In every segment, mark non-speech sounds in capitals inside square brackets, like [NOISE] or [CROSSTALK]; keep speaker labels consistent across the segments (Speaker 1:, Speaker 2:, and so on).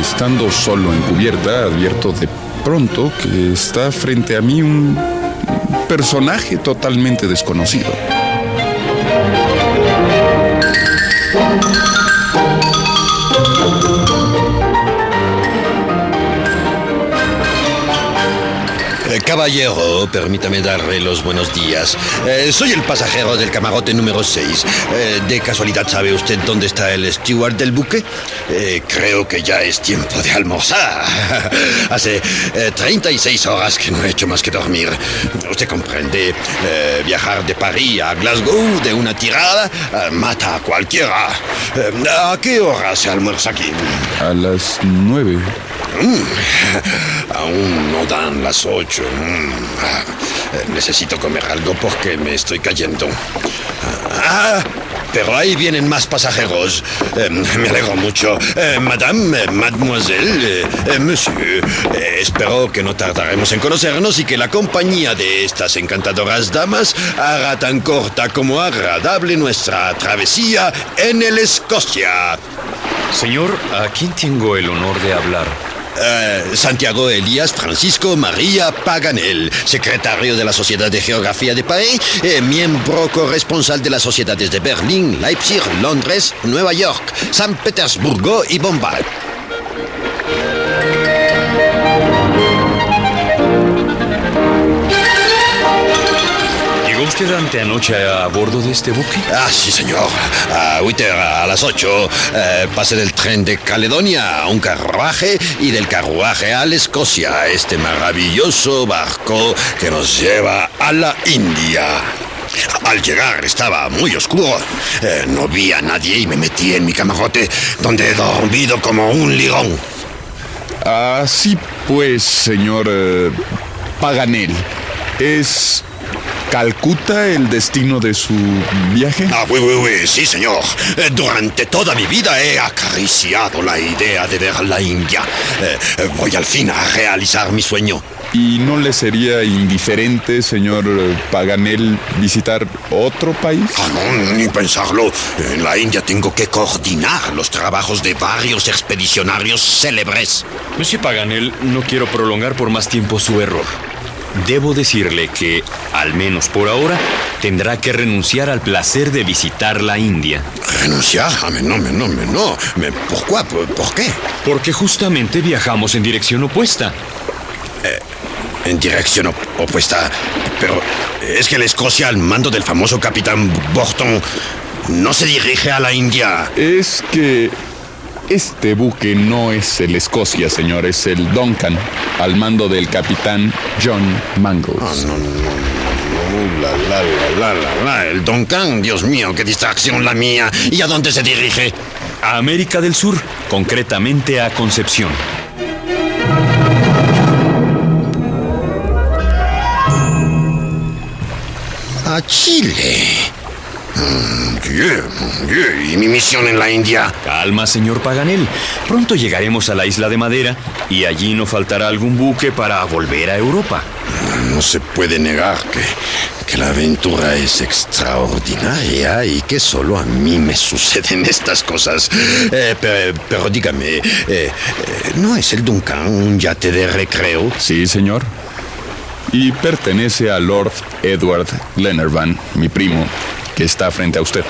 Speaker 1: Estando solo en cubierta, advierto de pronto que está frente a mí un personaje totalmente desconocido.
Speaker 2: Caballero, permítame darle los buenos días. Eh, soy el pasajero del camarote número 6. Eh, ¿De casualidad sabe usted dónde está el steward del buque? Eh, creo que ya es tiempo de almorzar. [LAUGHS] Hace eh, 36 horas que no he hecho más que dormir. Usted comprende, viajar de París a Glasgow de una tirada mata a cualquiera. ¿A qué hora se almuerza aquí?
Speaker 1: A las nueve.
Speaker 2: Mm, aún no dan las ocho. Mm, necesito comer algo porque me estoy cayendo. Ah, pero ahí vienen más pasajeros. Eh, me alegro mucho. Eh, madame, mademoiselle, eh, monsieur, eh, espero que no tardaremos en conocernos y que la compañía de estas encantadoras damas haga tan corta como agradable nuestra travesía en el Escocia.
Speaker 3: Señor, ¿a quién tengo el honor de hablar?
Speaker 2: Eh, Santiago Elías Francisco María Paganel, secretario de la Sociedad de Geografía de París, eh, miembro corresponsal de las sociedades de Berlín, Leipzig, Londres, Nueva York, San Petersburgo y Bombay.
Speaker 3: ¿Llegó usted anteanoche a bordo de este buque?
Speaker 2: Ah, sí, señor. A Witter, a las 8, eh, pasé del tren de Caledonia a un carruaje y del carruaje a la Escocia, este maravilloso barco que nos lleva a la India. Al llegar estaba muy oscuro. Eh, no vi a nadie y me metí en mi camarote, donde he dormido como un ligón.
Speaker 1: Así pues, señor eh, Paganel, ¿es Calcuta el destino de su viaje?
Speaker 2: Ah, oui, oui, oui, sí, señor. Eh, Durante toda mi vida he acariciado la idea de ver la India. Eh, eh, voy al fin a realizar mi sueño.
Speaker 1: ¿Y no le sería indiferente, señor Paganel, visitar otro país?
Speaker 2: Ah, no, ni pensarlo. En la India tengo que coordinar los trabajos de varios expedicionarios célebres.
Speaker 3: Monsieur Paganel, no quiero prolongar por más tiempo su error. Debo decirle que, al menos por ahora, tendrá que renunciar al placer de visitar la India.
Speaker 2: ¿Renunciar? Ah, no, no, no. Mais pourquoi? ¿Por, por qué?
Speaker 3: Porque justamente viajamos en dirección opuesta.
Speaker 2: En dirección op- opuesta. Pero es que la Escocia, al mando del famoso capitán Borton, no se dirige a la India.
Speaker 1: Es que este buque no es el Escocia, señor, es el Duncan, al mando del capitán John Mangles.
Speaker 2: No, no, no, no, la, la, la, la, la, la, el Duncan, Dios mío, qué distracción la mía. ¿Y a dónde se dirige?
Speaker 3: A América del Sur, concretamente a Concepción.
Speaker 2: A Chile. ¿Y mi misión en la India?
Speaker 3: Calma, señor Paganel. Pronto llegaremos a la isla de Madera y allí no faltará algún buque para volver a Europa.
Speaker 2: No se puede negar que, que la aventura es extraordinaria y que solo a mí me suceden [LAUGHS] estas cosas. Eh, pe- pero, dígame, eh, eh, ¿no es el Duncan un yate de recreo?
Speaker 1: Sí, señor. Y pertenece a Lord Edward Glenarvan, mi primo, que está frente a usted.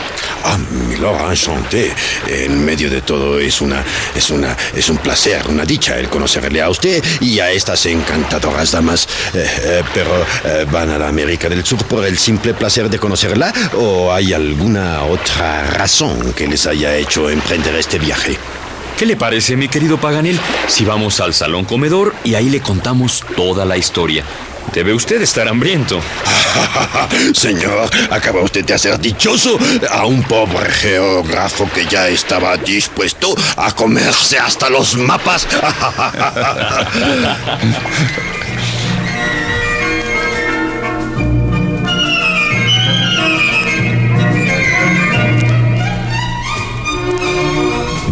Speaker 2: Ah, milord, enchanté. En medio de todo es una, es una, es un placer, una dicha el conocerle a usted y a estas encantadoras damas. Eh, eh, pero eh, van a la América del Sur por el simple placer de conocerla o hay alguna otra razón que les haya hecho emprender este viaje.
Speaker 3: ¿Qué le parece, mi querido Paganel, si vamos al salón comedor y ahí le contamos toda la historia? Debe usted estar hambriento. [LAUGHS]
Speaker 2: Señor, acaba usted de hacer dichoso a un pobre geógrafo que ya estaba dispuesto a comerse hasta los mapas. [LAUGHS]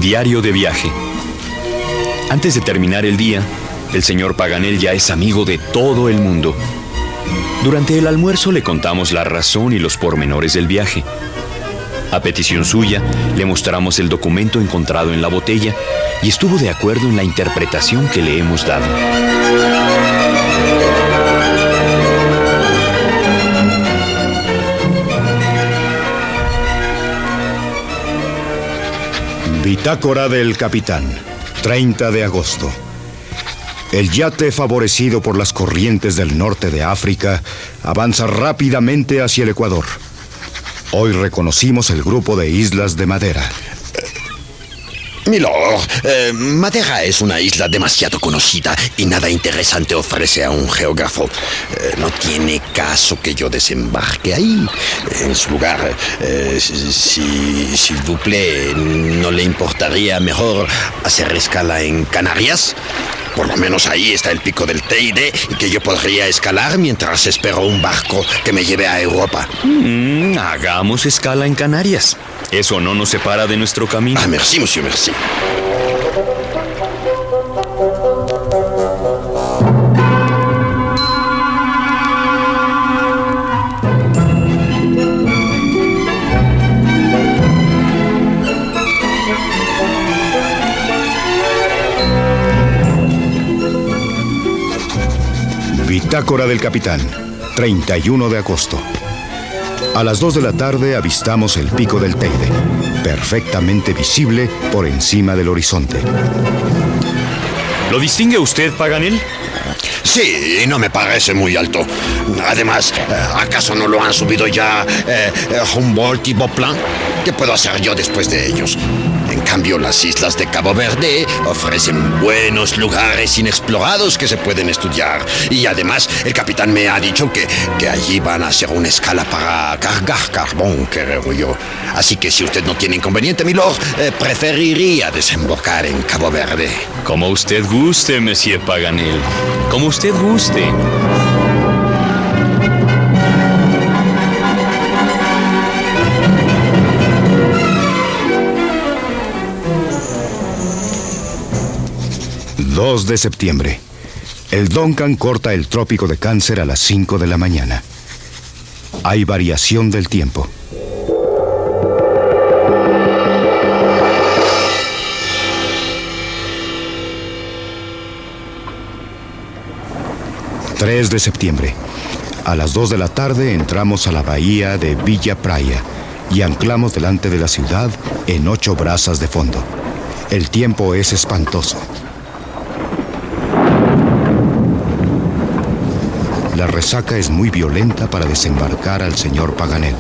Speaker 3: Diario de viaje. Antes de terminar el día, el señor Paganel ya es amigo de todo el mundo. Durante el almuerzo le contamos la razón y los pormenores del viaje. A petición suya, le mostramos el documento encontrado en la botella y estuvo de acuerdo en la interpretación que le hemos dado.
Speaker 4: Bitácora del Capitán, 30 de agosto. El yate favorecido por las corrientes del norte de África avanza rápidamente hacia el Ecuador. Hoy reconocimos el grupo de islas de madera.
Speaker 2: Milord, eh, Madeira es una isla demasiado conocida y nada interesante ofrece a un geógrafo. Eh, no tiene caso que yo desembarque ahí. En su lugar, eh, si, vous plaît, ¿no le importaría mejor hacer escala en Canarias? Por lo menos ahí está el pico del Teide y que yo podría escalar mientras espero un barco que me lleve a Europa.
Speaker 3: Mm, hagamos escala en Canarias. Eso no nos separa de nuestro camino.
Speaker 2: Ah, merci, monsieur, merci.
Speaker 4: Bitácora del Capitán, 31 de agosto. A las 2 de la tarde avistamos el pico del Teide, perfectamente visible por encima del horizonte.
Speaker 3: ¿Lo distingue usted, Paganel?
Speaker 2: Sí, no me parece muy alto. Además, ¿acaso no lo han subido ya eh, Humboldt y Boplan? ¿Qué puedo hacer yo después de ellos? En cambio, las islas de Cabo Verde ofrecen buenos lugares inexplorados que se pueden estudiar. Y además, el capitán me ha dicho que, que allí van a hacer una escala para cargar carbón, creo yo. Así que si usted no tiene inconveniente, milord, eh, preferiría desembocar en Cabo Verde.
Speaker 3: Como usted guste, Monsieur Paganel. Como usted guste.
Speaker 4: ...2 de septiembre. El Duncan corta el trópico de cáncer a las 5 de la mañana. Hay variación del tiempo. ...3 de septiembre. A las 2 de la tarde entramos a la bahía de Villa Praia... ...y anclamos delante de la ciudad en ocho brazas de fondo. El tiempo es espantoso. La resaca es muy violenta para desembarcar al señor Paganel.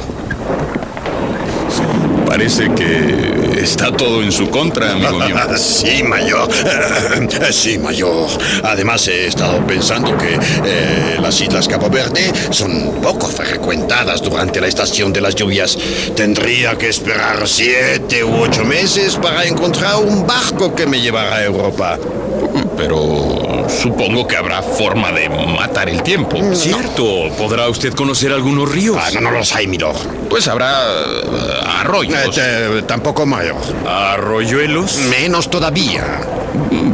Speaker 1: Parece que está todo en su contra, amigo mío. [LAUGHS]
Speaker 2: Sí, mayor. Eh, Sí, mayor. Además, he estado pensando que eh, las Islas Cabo Verde son poco frecuentadas durante la estación de las lluvias. Tendría que esperar siete u ocho meses para encontrar un barco que me llevara a Europa.
Speaker 1: Pero supongo que habrá forma de matar el tiempo.
Speaker 3: Cierto, podrá usted conocer algunos ríos.
Speaker 2: Ah, no, no los hay, milord.
Speaker 1: Pues habrá eh, arroyos.
Speaker 2: Eh, tampoco mayor.
Speaker 3: Arroyuelos.
Speaker 2: Menos todavía.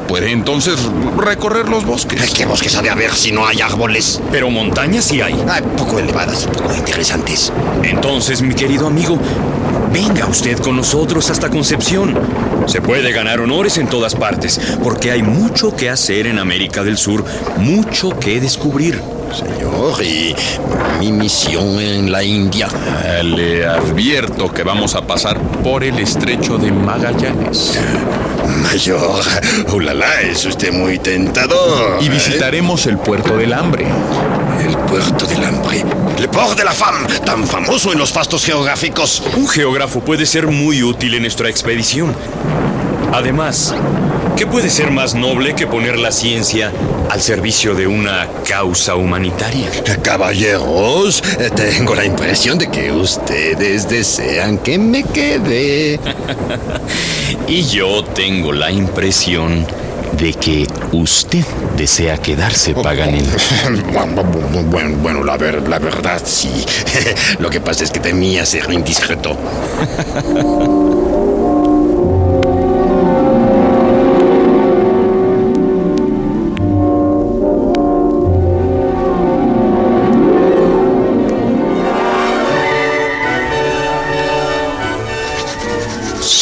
Speaker 1: Puede entonces recorrer los bosques.
Speaker 2: ¿Qué bosques ha de haber si no hay árboles?
Speaker 3: Pero montañas sí hay.
Speaker 2: Ah, poco elevadas, poco interesantes.
Speaker 3: Entonces, mi querido amigo, venga usted con nosotros hasta Concepción. Se puede ganar honores en todas partes, porque hay mucho que hacer en América del Sur, mucho que descubrir.
Speaker 2: Señor, y mi misión en la India.
Speaker 1: Eh, Le advierto que vamos a pasar por el estrecho de Magallanes. [LAUGHS]
Speaker 2: Mayor, ulala, es usted muy tentador.
Speaker 1: Y
Speaker 2: ¿eh?
Speaker 1: visitaremos el puerto del hambre.
Speaker 2: El puerto del hambre. Le Port de la Femme, tan famoso en los fastos geográficos.
Speaker 3: Un geógrafo puede ser muy útil en nuestra expedición. Además, ¿qué puede ser más noble que poner la ciencia al servicio de una causa humanitaria.
Speaker 2: Caballeros, tengo la impresión de que ustedes desean que me quede. [LAUGHS]
Speaker 3: y yo tengo la impresión de que usted desea quedarse, Paganel. [LAUGHS]
Speaker 2: Bueno, bueno la, ver, la verdad sí. [LAUGHS] Lo que pasa es que temía ser indiscreto.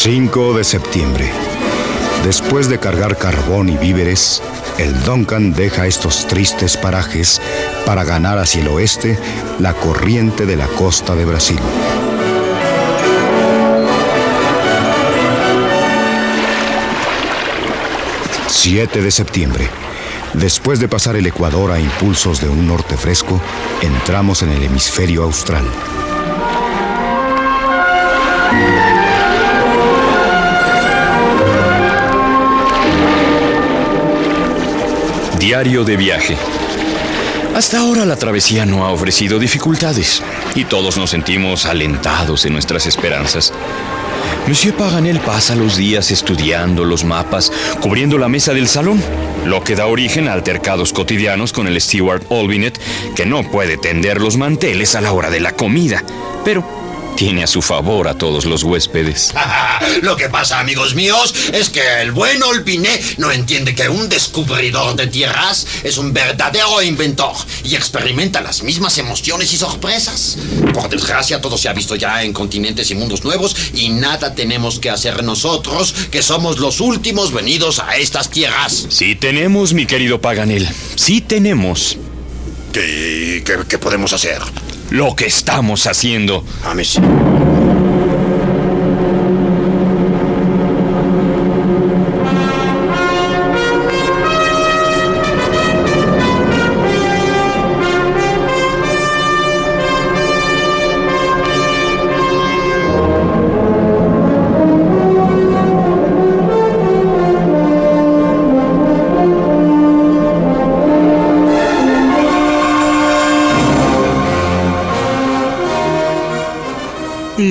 Speaker 4: 5 de septiembre. Después de cargar carbón y víveres, el Duncan deja estos tristes parajes para ganar hacia el oeste la corriente de la costa de Brasil. ...7 de septiembre... Después de pasar el Ecuador a impulsos de un norte fresco, entramos en el hemisferio austral.
Speaker 3: Diario de viaje. Hasta ahora la travesía no ha ofrecido dificultades y todos nos sentimos alentados en nuestras esperanzas. Monsieur Paganel pasa los días estudiando los mapas, cubriendo la mesa del salón, lo que da origen a altercados cotidianos con el steward Olbinet, que no puede tender los manteles a la hora de la comida. Pero tiene a su favor a todos los huéspedes. [LAUGHS]
Speaker 2: Lo que pasa, amigos míos, es que el buen Olpiné no entiende que un descubridor de tierras es un verdadero inventor y experimenta las mismas emociones y sorpresas. Por desgracia, todo se ha visto ya en continentes y mundos nuevos y nada tenemos que hacer nosotros, que somos los últimos venidos a estas tierras.
Speaker 3: Sí tenemos, mi querido Paganel, sí tenemos.
Speaker 2: ¿Qué, qué, qué podemos hacer?
Speaker 3: Lo que estamos haciendo.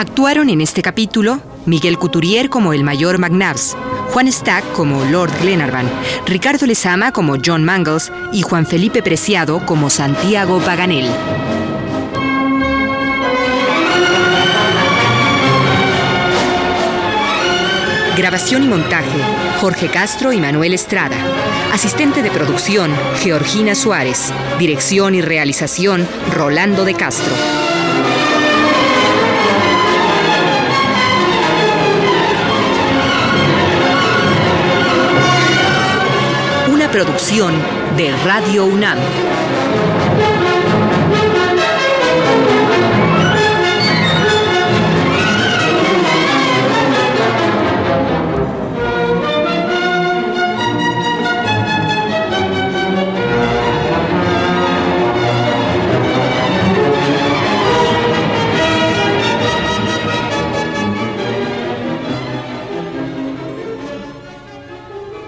Speaker 5: Actuaron en este capítulo Miguel Couturier como el mayor McNabbs, Juan Stack como Lord Glenarvan, Ricardo Lezama como John Mangles y Juan Felipe Preciado como Santiago Paganel. Grabación y montaje, Jorge Castro y Manuel Estrada. Asistente de producción, Georgina Suárez. Dirección y realización, Rolando de Castro. producción de Radio UNAM.